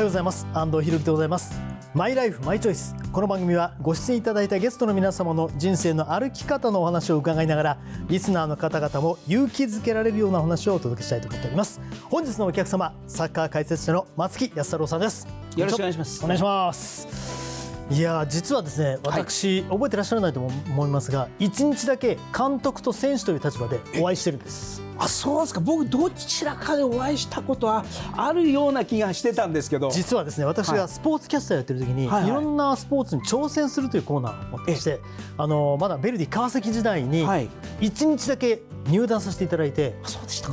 おはようございます。安藤博樹でございます。マイライフマイチョイスこの番組はご出演いただいたゲストの皆様の人生の歩き方のお話を伺いながらリスナーの方々も勇気づけられるようなお話をお届けしたいと思っております。本日のお客様サッカー解説者の松木安太郎さんです。よろしくお願いします。お願いします。いや実はですね私、はい、覚えてらっしゃらないと思いますが一日だけ監督と選手という立場でお会いしてるんですあそうですか。僕どちらかでお会いしたことはあるような気がしてたんですけど。実はですね私がスポーツキャスターやってる時に、はい、いろんなスポーツに挑戦するというコーナーを持ってして、あのまだベルディ川崎時代に一日だけ入団させていただいて、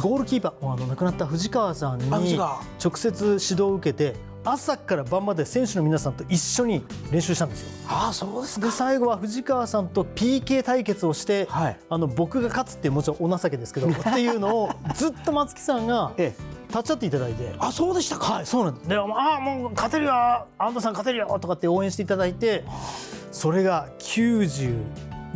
ゴールキーパーあの亡くなった藤川さんに直接指導を受けて朝から晩まで選手の皆さんと一緒に練習したんですよ。あそうですで最後は藤川さんと PK 対決をして、はい、あの僕が勝つっていうもちろんお情けですけどっていうのを ずっと松木さんが。ええ。立ち会っていただいて。あそうでしたか。はいそうなんですでああもう勝てるよ。安藤さん勝てるよ。とかって応援していただいてそれが90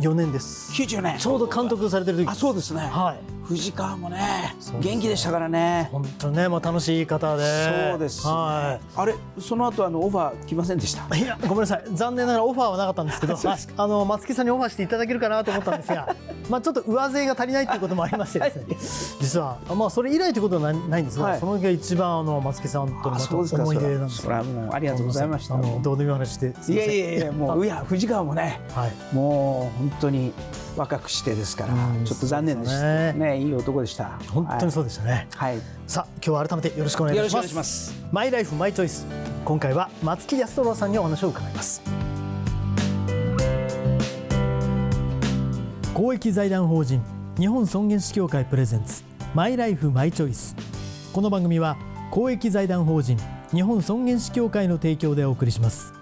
4年です。90年。ちょうど監督されてる時。あそうですね。はい。藤川もね元気でしたからね。本当ねまあ楽しい方で。そうです、ね、はい、あれその後あのオファー来ませんでした？いやごめんなさい。残念ながらオファーはなかったんですけどあの松木さんにオファーしていただけるかなと思ったんですが まあちょっと上背が足りないということもありましてですね、はい、実はまあそれ以来ということはないんですが、はい、その時が一番あの松木さんとの思い出なんですそれはもうありがとうございました。どうでもいい話で。いやいやいやもういや藤川もね、はい、もう本当に若くしてですから、ちょっと残念でした。ね、ね、いい男でした。本当にそうでしたね、はい、さあ今日は改めてよろしくお願いします。マイライフマイチョイス今回は松木安太郎さんにお話を伺います。公益財団法人日本尊厳死協会プレゼンツマイライフマイチョイスこの番組は公益財団法人日本尊厳死協会の提供でお送りします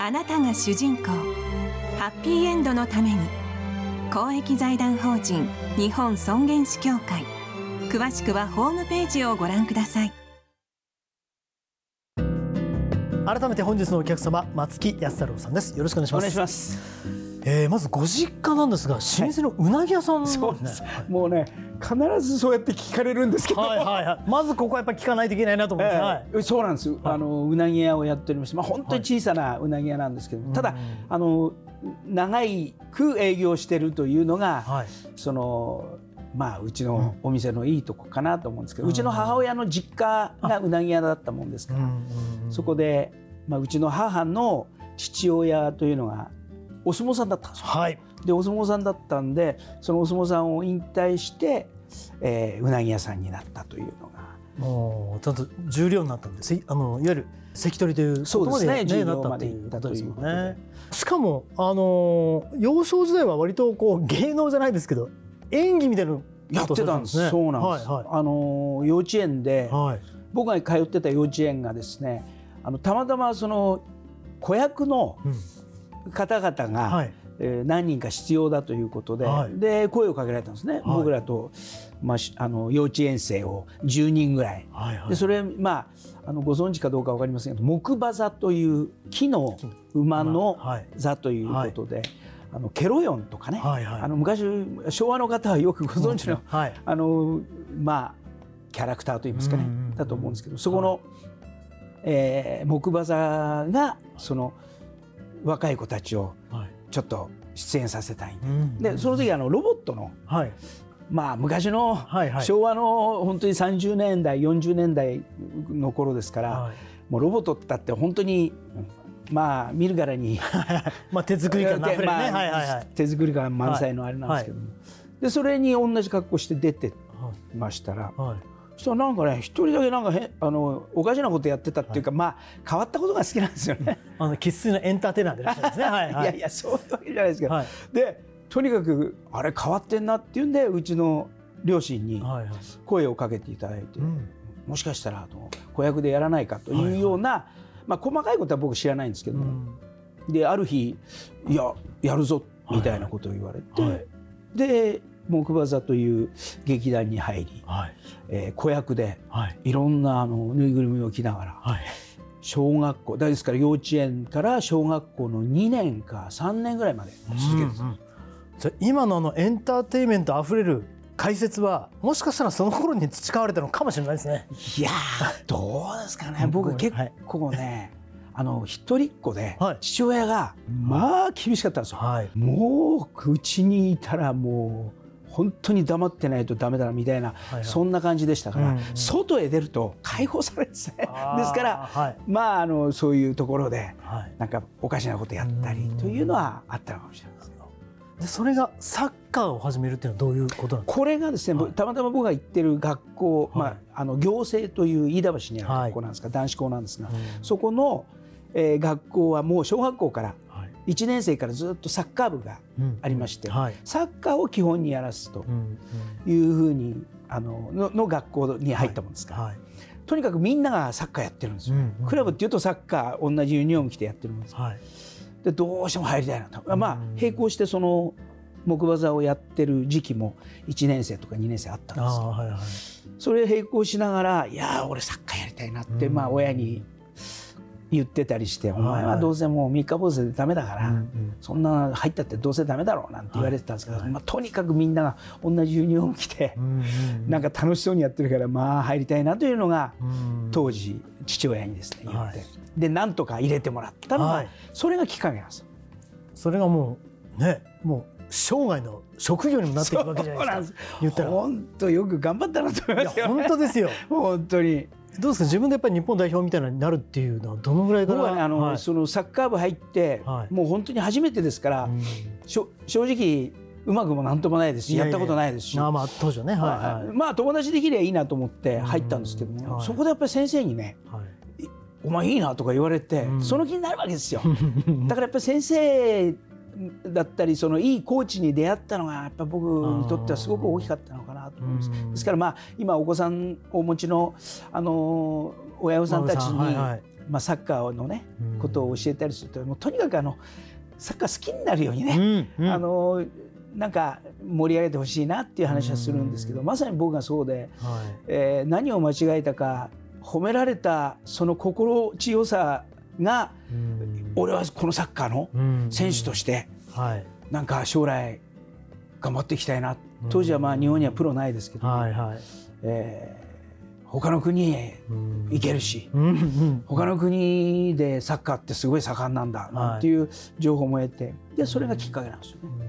あなたが主人公ハッピーエンドのために公益財団法人日本尊厳死協会。詳しくはホームページをご覧ください。改めて本日のお客様松木安太郎さんです。よろしくお願いします。お願いします。えー、まずご実家なんですが老舗のうなぎ屋さん、ね、そうです、もうね必ずそうやって聞かれるんですけど、はいはいはい、まずここはやっぱり聞かないといけないなと思って、えーはい、そうなんです、あのうなぎ屋をやっておりまして、まあ、本当に小さなうなぎ屋なんですけど、はい、ただあの長いく営業してるというのが、はい、そのまあ、うちのお店のいいとこかなと思うんですけど、うん、うちの母親の実家がうなぎ屋だったもんですから、そこで、まあ、うちの母の父親というのがお相撲さんだったんですよ。はい、でお相撲さんだったんでそのお相撲さんを引退して、えー、うなぎ屋さんになったというのが。もうちゃんと重量になったんです。あのいわゆる関取というそうですねねなったっていうことね。しかもあの幼少時代は割とこう芸能じゃないですけど演技みたいなやってたんです、ね、そうなんです、はいはい、あの幼稚園で、はい、僕が通ってた幼稚園がですねあのたまたまその子役の、うん。方々が、はい、えー、何人か必要だということではい、で声をかけられたんですね、はい、僕らと、まあ、あの幼稚園生を10人ぐらい、はいはい、でそれ、まあ、あのご存知かどうか分かりませんけど木馬座という木の馬の座ということで。あのケロヨンとかね、はいはい、あの昔昭和の方はよくご存知の,、はい、あのまあキャラクターといいますかね、だと思うんですけどそこの、はい、えー、木馬座がその若い子たちをちょっと出演させたい、で。その時あのロボットの、はい、まあ昔の昭和の本当に30年代40年代の頃ですから、はい、もうロボットだって本当にまあ見るからに まあ手作り感 まあ、手作り感満載のあれなんですけども、でそれに同じ格好して出てましたら、はい。そしたらなんかね一人だけなんかへあのおかしなことやってたっていうか、はい、まあ変わったことが好きなんですよね。あの生粋のエンターテイナーでいらっしゃるんですね。はい、はい、いやいやそういうわけじゃないですけど、はい、でとにかくあれ変わってんなっていうんでうちの両親に声をかけていただいて、はいはい、もしかしたら子役でやらないかというような、はいはい、まあ、細かいことは僕知らないんですけども、うん、である日いややるぞみたいなことを言われて、はい。はい、で木馬座という劇団に入り、はい。えー、子役でい。ろんなあのぬいぐるみを着ながら、はい、小学校ですから幼稚園から小学校の2年か3年ぐらいまで続けてた、うんうん、じゃ今のあのエンターテインメントあふれる解説はもしかしたらその頃に培われたのかもしれないですね。いやどうですかね。僕結構ね、あの一人っ子で父親がまあ厳しかったんですよ。はい、もううちにいたらもう本当に黙ってないとダメだみたいな、はいはい、そんな感じでしたから、うんうん、外へ出ると解放されるんですねですから、はい、まああのそういうところで、はい、なんかおかしなことやったりというのはあったのかもしれないですでそれがサッカーを始めるっていうのはどういうことなんですか？これがですね、はい、たまたま僕が行ってる学校、まあ、あの行政という飯田橋にある学校なんですが、男子校なんですが、そこの、えー、学校はもう小学校から1年生からずっとサッカー部がありまして、サッカーを基本にやらすというふうにあののの学校に入ったもんですから、とにかくみんながサッカーやってるんですよ、クラブっていうとサッカー同じユニフォーム着てやってるんです、はい、でどうしても入りたいなと、まあ並行してその木馬座をやってる時期も1年生とか2年生あったんですけど、はいはい、それ並行しながらいや俺サッカーやりたいなって、まあ親に言ってたりして「お前はどうせもう三日坊主でダメだから、そんな入ったってどうせダメだろう」なんて言われてたんですけど、まあ、とにかくみんなが同じユニフォーム着て、なんか楽しそうにやってるからまあ入りたいなというのが、当時父親にですね言って、でなんとか入れてもらったのが、それがきっかけなんですそれがもうねもう生涯の職業にもなっていくわけじゃないですか。言ったら。本当よく頑張ったなと思いますよ、ね、本当ですよ。本当に。どうですか？自分でやっぱり日本代表みたいになるっていうのはどのぐらいから？僕はねあの、はい、そのサッカー部入って、はい、もう本当に初めてですから、うん、正直うまくもなんともないですしやったことないですし。あまあ当時はね、はいはい、まあ友達できればいいなと思って入ったんですけども、そこでやっぱり先生にね、お前いいなとか言われて、その気になるわけですよ。だからやっぱり先生だったりそのいいコーチに出会ったのがやっぱ僕にとってはすごく大きかったのかなと思います。ですからまあ今お子さんをお持ちのあの親御さんたちに、まあ、サッカーのねことを教えたりするともうとにかくあのサッカー好きになるようにね、あのなんか盛り上げてほしいなっていう話はするんですけど、まさに僕がそうで、はえ何を間違えたか褒められたその心地よさが、俺はこのサッカーの選手として、なんか将来頑張っていきたいな。当時はまあ日本にはプロないですけど、はいはい。えー、他の国へ行けるし、他の国でサッカーってすごい盛んなんだなんていう情報も得てでそれがきっかけなんですよね。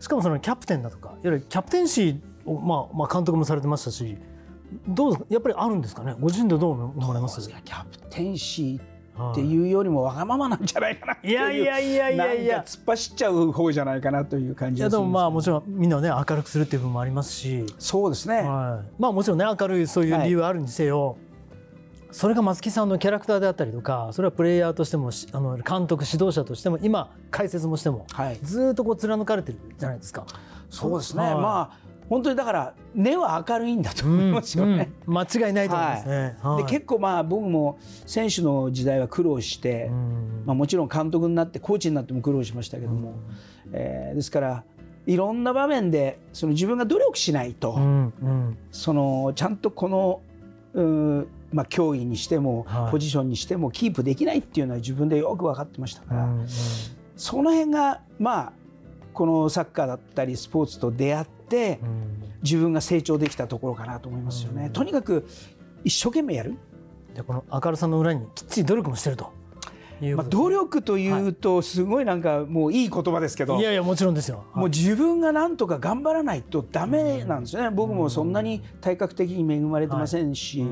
しかもそのキャプテンだとかいわゆるキャプテンシーを、まあ、まあ監督もされてましたしどうやっぱりあるんですかね？ご自身でどう思われます？キャプテンシーっていうよりもわがままなんじゃないかなっていういやいやいやいやいや。突っ走っちゃう方じゃないかなという感じいやでもまあもちろんみんなね明るくするっていう部分もありますし。そうですね、はい、まあもちろんね明るいそういう理由あるにせよ、はい、それが松木さんのキャラクターであったりとかそれはプレイヤーとしてもあの監督指導者としても今解説もしても、はい、ずっとこう貫かれてるじゃないですか。そうですね、はい、まあ本当にだから根は明るいんだと思いますよね。うんうん、間違いないと思いますね。はい、で結構まあ僕も選手の時代は苦労して、まあ、もちろん監督になってコーチになっても苦労しましたけども、えー、ですからいろんな場面でその自分が努力しないと、うんうん、そのちゃんとこのうまあ、競技にしても、ポジションにしてもキープできないっていうのは自分でよく分かってましたから、うんうん、その辺がまあこのサッカーだったりスポーツと出会って、自分が成長できたところかなと思いますよね。とにかく一生懸命やる。でこの明るさの裏にきっちり努力もしてると。まあ、努力というとすごいなんかもういい言葉ですけど、い、やいやもちろんですよ、もう自分がなんとか頑張らないとダメなんですよね、僕もそんなに体格的に恵まれてませんし、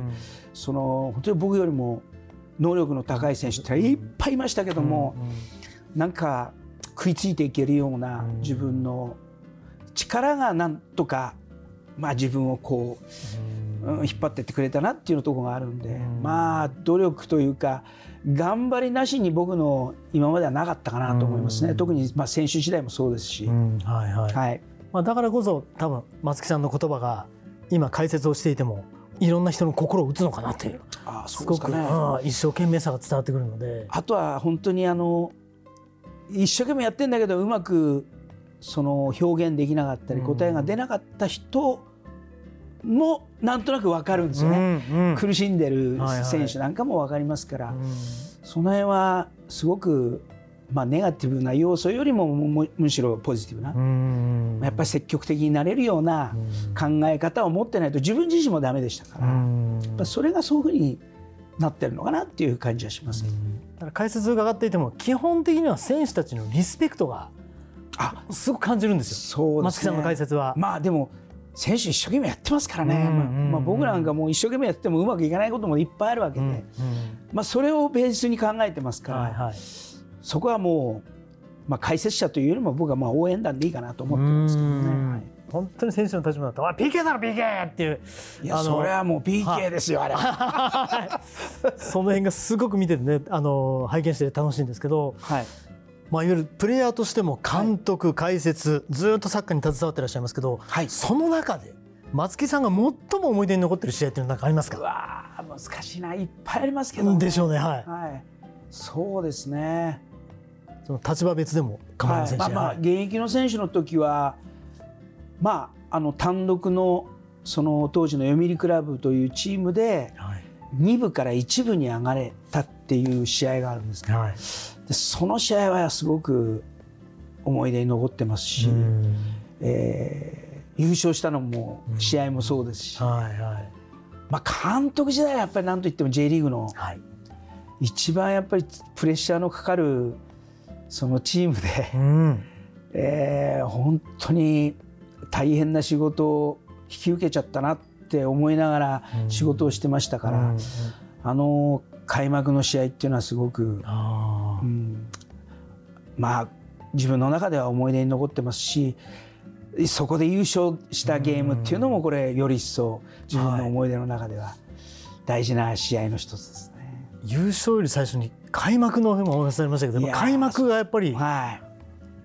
その本当に僕よりも能力の高い選手っていっぱいいましたけども、なんか食いついていけるような自分の力がなんとか、まあ、自分をこう、うん、引っ張ってってくれたなっていうところがあるんで、まあ努力というか頑張りなしに僕の今まではなかったかなと思いますね、特にまあ選手時代もそうですし。はいはい。はい。まあ、だからこそ多分松木さんの言葉が今解説をしていてもいろんな人の心を打つのかなっていう。あすごく、ね、一生懸命さが伝わってくるので。あとは本当にあの一生懸命やってんだけどうまくその表現できなかったり答えが出なかった人もなんとなく分かるんですよね、うんうん、苦しんでる選手なんかも分かりますから、はいはい、その辺はすごくまあ、ネガティブな要素よりもむしろポジティブな。やっぱり積極的になれるような考え方を持ってないと自分自身もダメでしたから。やっぱそれがそういうふうになってるのかなっていう感じはします、ね、だから解説伺っていても基本的には選手たちのリスペクトがあすごく感じるんですよ。そうです、ね、松木さんの解説は。まあでも選手一生懸命やってますからね、まあ、僕なんかもう一生懸命やってもうまくいかないこともいっぱいあるわけで、まあ、それをベースに考えてますから、はいはい。そこはもう、まあ、解説者というよりも僕はまあ応援団でいいかなと思ってますけどね。はい、本当に選手の立場だと「PK だろ PK!」っていう。いやそれはもう PK ですよ、あれ その辺がすごく見ててねあの拝見して楽しいんですけど、はいまあ、いわゆるプレイヤーとしても監督、解説ずっとサッカーに携わってらっしゃいますけど、はい、その中で松木さんが最も思い出に残ってる試合っていうのは何かありますか？うわ難しいないっぱいありますけど、ね、でしょうねはい、はい、そうですね。その立場別でも構いませんし、はい、まあ、まあ現役の選手の時はまああの単独のその当時の読売クラブというチームで2部から1部に上がれたっていう試合があるんですけど、はい、でその試合はすごく思い出に残ってますし、えー、優勝したのも試合もそうですし、はいはい、まあ、監督時代はやっぱり何といっても J リーグの一番やっぱりプレッシャーのかかるそのチームで、うん、えー、本当に大変な仕事を引き受けちゃったなって思いながら仕事をしてましたから、あの開幕の試合っていうのはすごく、うん、まあ自分の中では思い出に残ってますしそこで優勝したゲームっていうのもこれより一層自分の思い出の中では大事な試合の一つですね。優勝より最初に開幕のもお話されましたけど開幕がやっぱり、はい、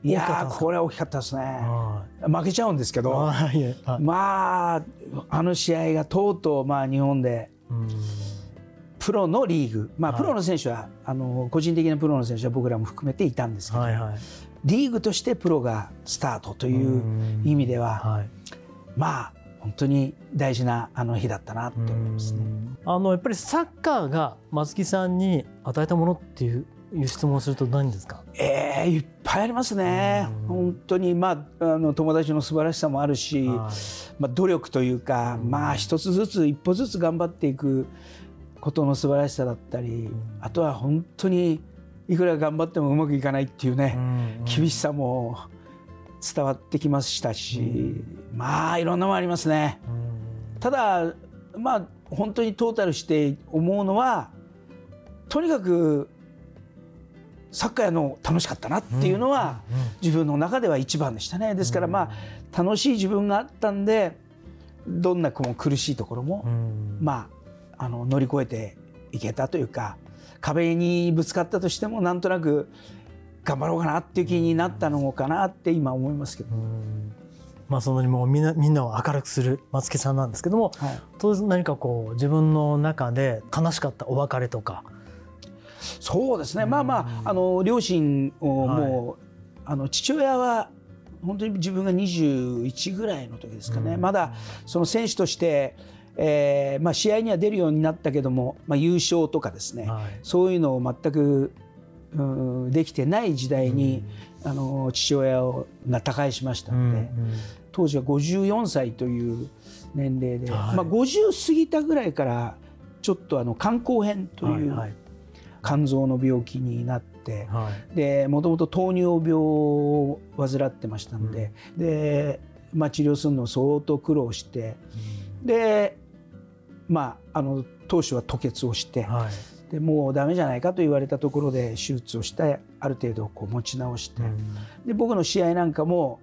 いやこれは大きかったですね、負けちゃうんですけど、まああの試合がとうとうまあ日本でプロのリーグ、まあ、プロの選手は、あの個人的なプロの選手は僕らも含めていたんですけど、はいはい、リーグとしてプロがスタートという意味では、はい、まあ本当に大事なあの日だったなって思いますね。あのやっぱりサッカーが松木さんに与えたものっていういう質問をすると何ですか？ええー、いっぱいありますね。本当にまああの友達の素晴らしさもあるし、まあ努力というか、まあ一つずつ一歩ずつ頑張っていくことの素晴らしさだったり、あとは本当にいくら頑張ってもうまくいかないっていうね、厳しさも。伝わってきましたし、まあいろんなもありますね。ただまあ本当にトータルして思うのはとにかくサッカーやの楽しかったなっていうのは自分の中では一番でしたね。ですからまあ楽しい自分があったんでどんな苦しいところもまああの乗り越えていけたというか壁にぶつかったとしてもなんとなく頑張ろうかなっていう気になったのかなって今思いますけど。まあ、そのもうみんなみんなを明るくする松木さんなんですけども、はい、当然何かこう自分の中で悲しかったお別れとかそうですね。まあまああの両親をもう、はい、あの父親は本当に自分が21ぐらいの時ですかね、まだその選手として、えーまあ、試合には出るようになったけども、まあ、優勝とかですね、はい、そういうのを全くできてない時代に、うん、あの父親をが他界しましたので、うんうん、当時は54歳という年齢で、はい、まあ、50過ぎたぐらいからちょっとあの肝硬変という肝臓の病気になって、はい、でもともと糖尿病を患ってましたのでうん、でまあ、治療するのを相当苦労して、でまああの当初は吐血をして。はい。でもうダメじゃないかと言われたところで手術をしてある程度こう持ち直して、うん、で僕の試合なんかも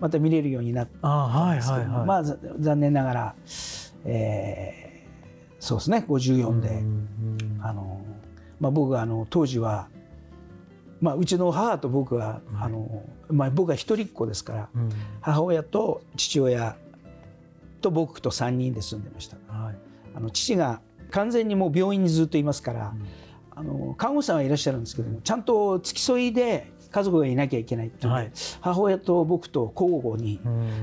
また見れるようになったんですけど、まあ残念ながら、えー、そうですね54で、うん、あのまあ、僕はあの当時は、まあ、うちの母と僕は、あのまあ、僕は一人っ子ですから、うん、母親と父親と僕と3人で住んでました。はい。あの父が完全にもう病院にずっといますから、あの看護師さんはいらっしゃるんですけどもちゃんと付き添いで家族がいなきゃいけないっていう、はい、母親と僕と交互に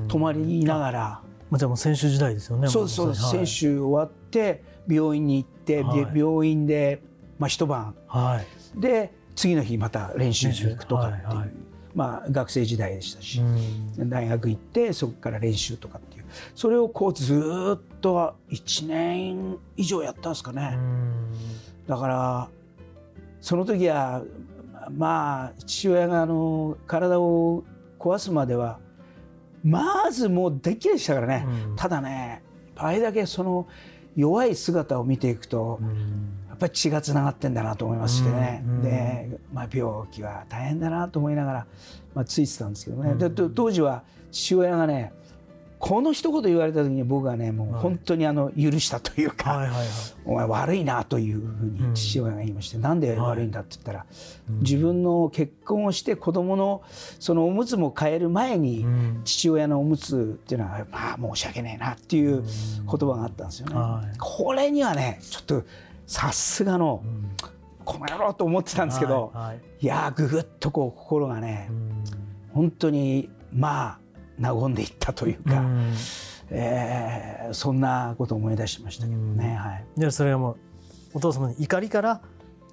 泊まりながら。じゃあもう選手時代ですよね。そうですそうです、はい、選手終わって病院に行って、はい、病院でまあ一晩、はい、で次の日また練習に行くとかっていう、はいはい、まあ学生時代でしたし、大学行ってそこから練習とかっていう。それをこうずっと1年以上やったんですかね。だからその時はまあ父親があの体を壊すまではまずもうでっきりでしたからね、うん、ただねあれだけその弱い姿を見ていくと、うん、やっぱり血がつながってんだなと思いましてね、うん、で、まあ、病気は大変だなと思いながら、まあ、ついてたんですけどね、で当時は父親がねこの一言言われた時に僕はねもう本当にあの許したというか、はいはいはい、お前悪いなというふうに父親が言いまして、うん、なんで悪いんだって言ったら、はい、自分の結婚をして子供のそのおむつも変える前に、父親のおむつっていうのはまあ申し訳ないなっていう言葉があったんですよね。はい、これにはねちょっとさすがの、この野郎と思ってたんですけど、はいはい、いやぐぐっとこう心がね、本当にまあ和んでいったというか、うん、えー、そんなことを思い出しましたけどね。はい、でそれはもうお父様の怒りから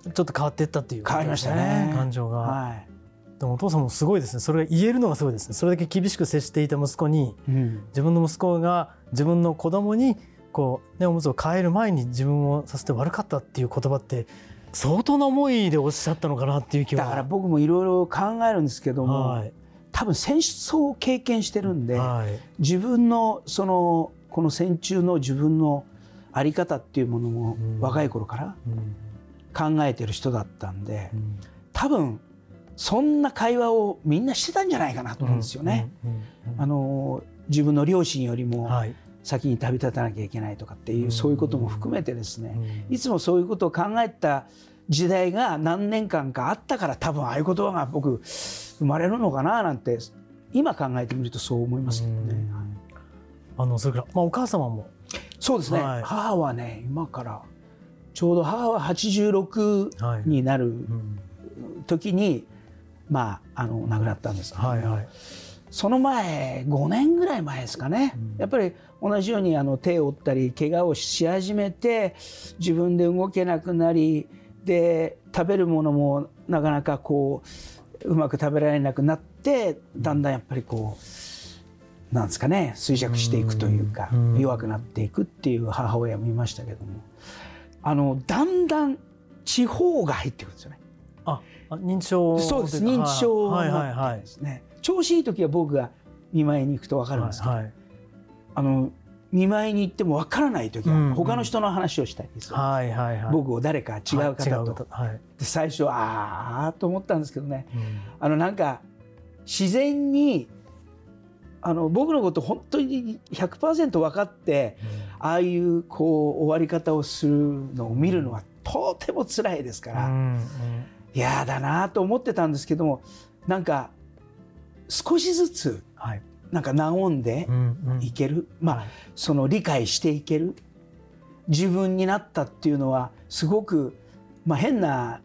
ちょっと変わっていったっていう、ね、変わりましたね。感情が。はい。でもお父さんもすごいですね。それが言えるのがすごいですね。それだけ厳しく接していた息子に、うん、自分の息子が自分の子供にこうねおむつを変える前に自分をさせて悪かったっていう言葉って相当な思いでおっしゃったのかなっていう気は。だから僕もいろいろ考えるんですけども、はい、多分戦争を経験してるんで、はい、自分のそのこの戦中の自分の在り方っていうものも若い頃から考えてる人だったんで、多分そんな会話をみんなしてたんじゃないかなと思うんですよね。あの自分の両親よりも先に旅立たなきゃいけないとかっていう、そういうことも含めてですね、いつもそういうことを考えた時代が何年間かあったから多分ああいう言葉が僕生まれるのかななんて今考えてみるとそう思いますけどね。あのそれから、まあ、お母様も。そうですね、はい、母はね今からちょうど母は86になる時に、はいうん、まああの亡くなったんです。けど、はいはい、その前5年ぐらい前ですかね、うん、やっぱり同じようにあの手を折ったり怪我をし始めて自分で動けなくなりで食べるものもなかなかこううまく食べられなくなってだんだんやっぱりこうなんですかね衰弱していくというか弱くなっていくっていう母親もいましたけども。あのだんだん地方が入ってくるんですよね。あ認知症そうです。認知症はいはいはい。ですね。調子いい時は僕が見舞いに行くと分かるんですけど、はいはい、あの見舞いに行っても分からない時は他の人の話をしたいですよ、はいはいはい、僕を誰か違う方と、はい、で最初ああと思ったんですけどね、うん、あのなんか自然にあの僕のこと本当に100%分かって、うん、ああいうこう終わり方をするのを見るのはとても辛いですから、嫌、うん、だなと思ってたんですけどもなんか少しずつ、はいなんか和んでいける、うん。うん、まあその理解していける。自分になったっていうのはすごく、まあ、変な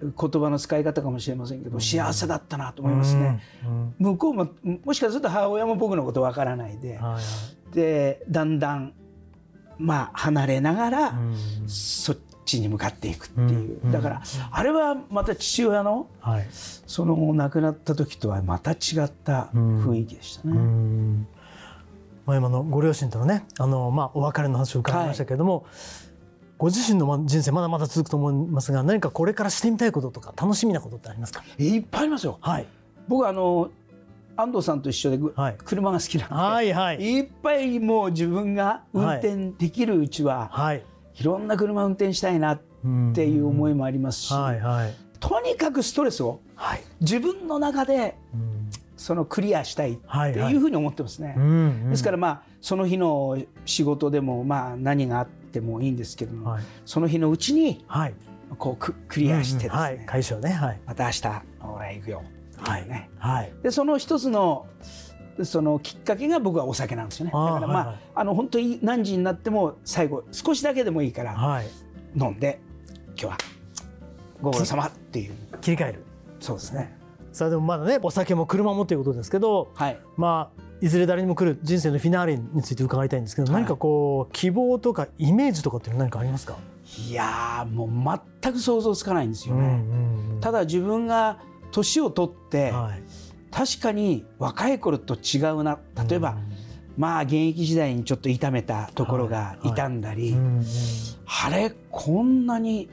言葉の使い方かもしれませんけど、幸せだったなと思いますね、うんうん、向こうももしかすると母親も僕のことわからないで、はいはい、でだんだんまあ離れながら、そっちに向かっていくっていう、だからあれはまた父親の、はい、その亡くなった時とはまた違った雰囲気でしたね。まあ、今のご両親とのねあの、まあ、お別れの話を伺いましたけれども、はい、ご自身の人生まだまだ続くと思いますが何かこれからしてみたいこととか楽しみなことってありますか？いっぱいありますよ。はい、僕あの安藤さんと一緒で、はい、車が好きなんで、はいはい、いっぱいもう自分が運転できるうちは、はい、いろんな車運転したいなっていう思いもありますし、はいはい、とにかくストレスを自分の中でそのクリアしたいっていうふうに思ってますね。ですからまあその日の仕事でもまあ何があってもいいんですけども、はい、その日のうちにこうククリアしてですね、はい、解消ね、はい、また明日俺行くよはいね。はい、でその一つのそのきっかけが僕はお酒なんですよね。だからまあはいはい、あの本当に何時になっても最後少しだけでもいいから飲んで、今日はご苦労様っていう。切り替える。そうですね。さあでもまだねお酒も車もということですけど、はい、まあいずれ誰にも来る人生のフィナーレについて伺いたいんですけど、はい、何かこう希望とかイメージとかって何かありますか？いやもう全く想像つかないんですよね。うんうんうん、ただ自分が年を取って、はい、確かに若い頃と違うな。例えば、うん、まあ現役時代にちょっと痛めたところが痛んだり、あれこんなに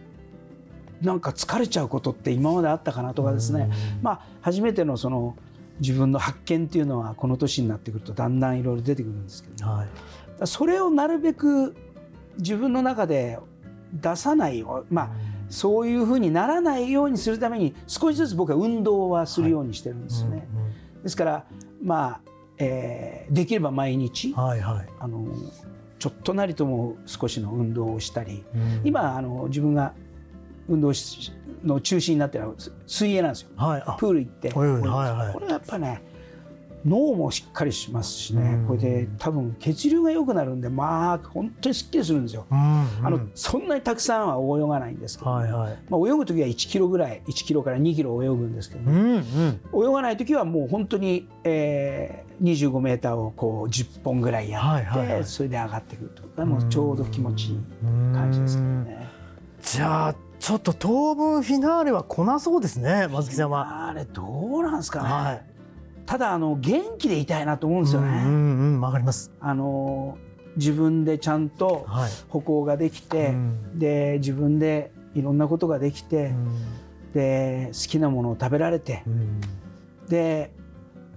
なんか疲れちゃうことって今まであったかなとかですね、うん、まあ初めてのその自分の発見っていうのはこの年になってくるとだんだんいろいろ出てくるんですけど、はい、それをなるべく自分の中で出さないよまあ、そういうふうにならないようにするために少しずつ僕は運動はするようにしてるんですね。ですからまあ、えー、できれば毎日、はいはい、あのちょっとなりとも少しの運動をしたり、今あの自分が運動の中心になってるのは水泳なんですよ、はい、プール行って、はいはい、これはやっぱね脳もしっかりしますしね、これで多分血流が良くなるんでまあ本当にすっきりするんですよ、うんうん、あのそんなにたくさんは泳がないんですけど、はいはい、まあ、泳ぐ時は1キロぐらい1キロから2キロ泳ぐんですけど、うんうん、泳がない時はもう本当に、えー、25メーターをこう10本ぐらいやって、はいはいはい、それで上がってくるとかもうちょうど気持ちいい感じですけどね。じゃあちょっと当分フィナーレは来なそうですね松木さんは。あれどうなんですかね。はい、ただあの元気でいたいなと思うんですよね。うんうんわ、かります。あの自分でちゃんと歩行ができて、はい、で自分でいろんなことができて、うん、で好きなものを食べられて、うん、で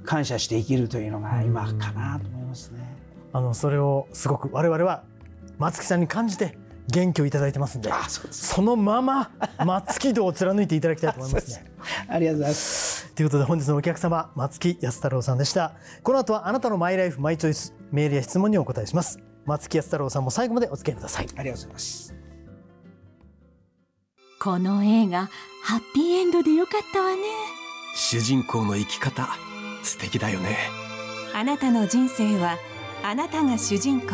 感謝して生きるというのが今かなと思いますね。あのそれをすごく我々は松木さんに感じて元気をいただいてますんでそのまま松木道を貫いていただきたいと思いますね。ありがとうございます。ということで本日のお客様松木安太郎さんでした。この後はあなたのマイライフマイチョイスメールや質問にお答えします。松木安太郎さんも最後までお付き合いください。ありがとうございます。この映画ハッピーエンドでよかったわね。主人公の生き方素敵だよね。あなたの人生はあなたが主人公。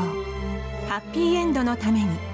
ハッピーエンドのために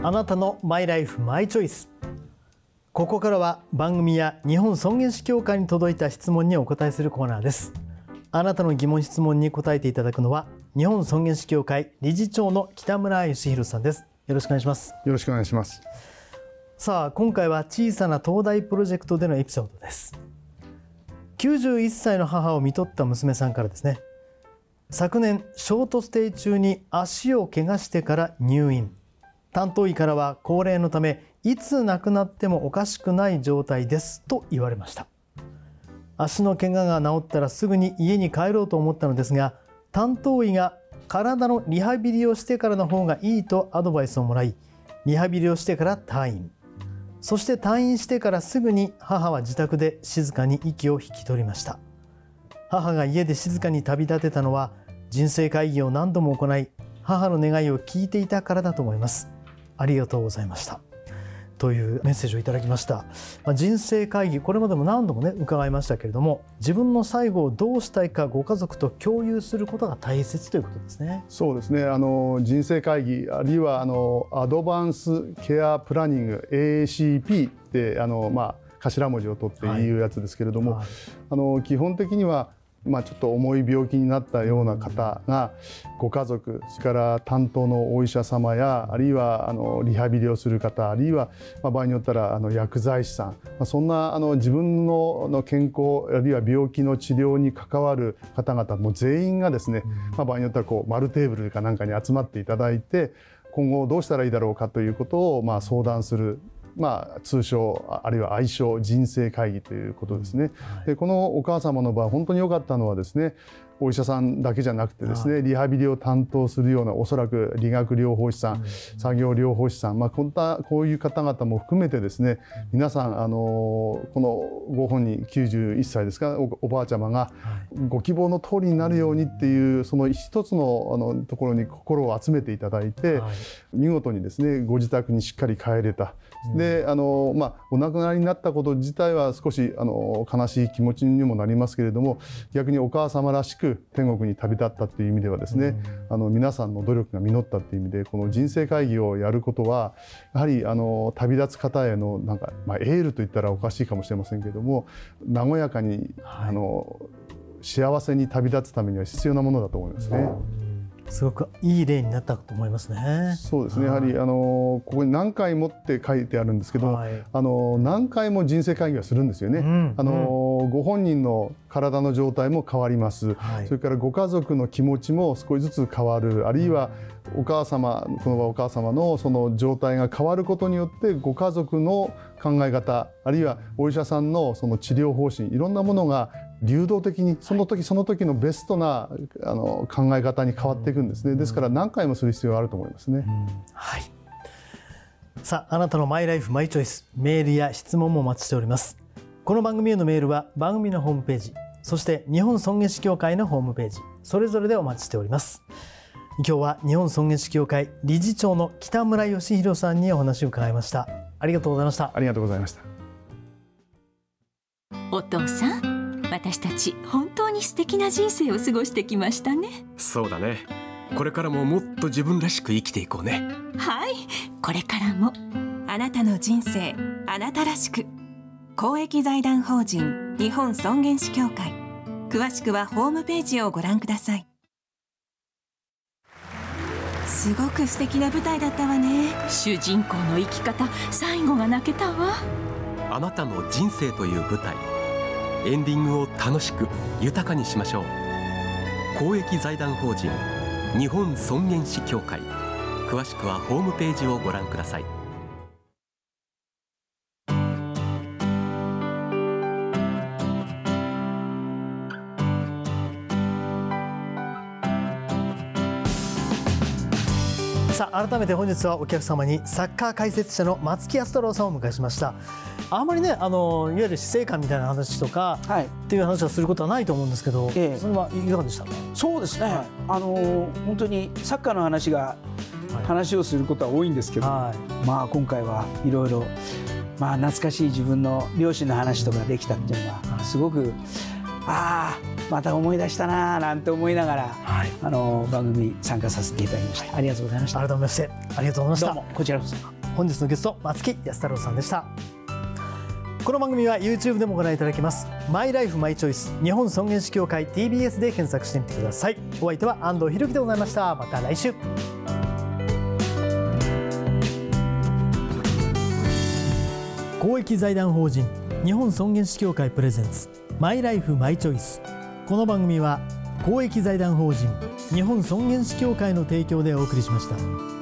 あなたのマイライフマイチョイス。ここからは番組や日本尊厳死協会に届いた質問にお答えするコーナーです。あなたの疑問質問に答えていただくのは日本尊厳死協会理事長の北村義弘さんです。よろしくお願いします。よろしくお願いします。さあ今回は小さな東大プロジェクトでのエピソードです。91歳の母を看取った娘さんからですね。昨年ショートステイ中に足を怪我してから入院担当医からは高齢のためいつ亡くなってもおかしくない状態ですと言われました。足の怪我が治ったらすぐに家に帰ろうと思ったのですが担当医が体のリハビリをしてからの方がいいとアドバイスをもらいリハビリをしてから退院。そして退院してからすぐに母は自宅で静かに息を引き取りました。母が家で静かに旅立てたのは人生会議を何度も行い母の願いを聞いていたからだと思います。ありがとうございました。というメッセージをいただきました、まあ、人生会議これまでも何度もね伺いましたけれども自分の最後をどうしたいかご家族と共有することが大切ということですね。そうですね。あの人生会議あるいはあのアドバンスケアプランニング ACP ってあのまあ頭文字を取っていうやつですけれども、はい。はい、あの基本的にはまあ、ちょっと重い病気になったような方がご家族それから担当のお医者様やあるいはあのリハビリをする方あるいは、ま、場合によったらあの薬剤師さん、まあ、そんなあの自分のの健康あるいは病気の治療に関わる方々も全員がですね、まあ、場合によったらこう丸テーブルかなんかに集まっていただいて今後どうしたらいいだろうかということをまあ相談するまあ、通称あるいは愛称人生会議ということですね。でこのお母様の場合本当に良かったのはですねお医者さんだけじゃなくてですねリハビリを担当するようなおそらく理学療法士さん、作業療法士さん、まあ、こんなこういう方々も含めてですね皆さんあのこのご本人91歳ですかおばあちゃまがご希望の通りになるようにっていうその一つのあのところに心を集めていただいて、見事にですねご自宅にしっかり帰れた。であの、まあ、お亡くなりになったこと自体は少しあの悲しい気持ちにもなりますけれども逆にお母様らしく天国に旅立ったという意味ではですね、あの皆さんの努力が実ったという意味でこの人生会議をやることはやはりあの旅立つ方へのなんか、まあ、エールといったらおかしいかもしれませんけれども和やかに、はい、あの幸せに旅立つためには必要なものだと思いますね。すごくいい例になったと思いますね。そうですね。やはりあのここに何回もって書いてあるんですけど、はい、あの何回も人生会議はするんですよね。うん、あの、うん、ご本人の体の状態も変わります、はい、それからご家族の気持ちも少しずつ変わる。あるいはお母様この場お母様のその状態が変わることによってご家族の考え方あるいはお医者さんのその治療方針いろんなものが流動的にその時その時のベストなあの考え方に変わっていくんですね。ですから何回もする必要があると思いますね。はい。さああなたのマイライフマイチョイスメールや質問もお待ちしております。この番組へのメールは番組のホームページそして日本尊厳死協会のホームページそれぞれでお待ちしております。今日は日本尊厳死協会理事長の北村義弘さんにお話を伺いましたありがとうございました。ありがとうございました。お父さん私たち本当に素敵な人生を過ごしてきましたね。そうだね。これからももっと自分らしく生きていこうね。はい。これからもあなたの人生あなたらしく。公益財団法人日本尊厳死協会。詳しくはホームページをご覧ください。すごく素敵な舞台だったわね。主人公の生き方最後が泣けたわ。あなたの人生という舞台エンディングを楽しく豊かにしましょう。公益財団法人日本尊厳死協会。詳しくはホームページをご覧ください。さあ改めて本日はお客様にサッカー解説者の松木安太郎さんをお迎えしました。あんまりねあのいわゆる死生観みたいな話とか、はい、っていう話をすることはないと思うんですけど、ええ、それはいかがでしたか？そうですね、はい、あの本当にサッカーの話が、話をすることは多いんですけど、はい、まあ今回はいろいろまあ懐かしい自分の両親の話とかできたっていうのはすごくああまた思い出したななんて思いながら、はい、あの番組参加させていただきました、ありがとうございました。改めましてありがとうございました。こちらこそ。本日のゲスト松木安太郎さんでした。この番組は YouTube でもご覧いただけます。マイライフマイチョイス日本尊厳死協会 TBS で検索してみてください。お相手は安藤博樹でございました。また来週。公益財団法人日本尊厳死協会プレゼンツマイライフマイチョイスこの番組は公益財団法人日本尊厳死協会の提供でお送りしました。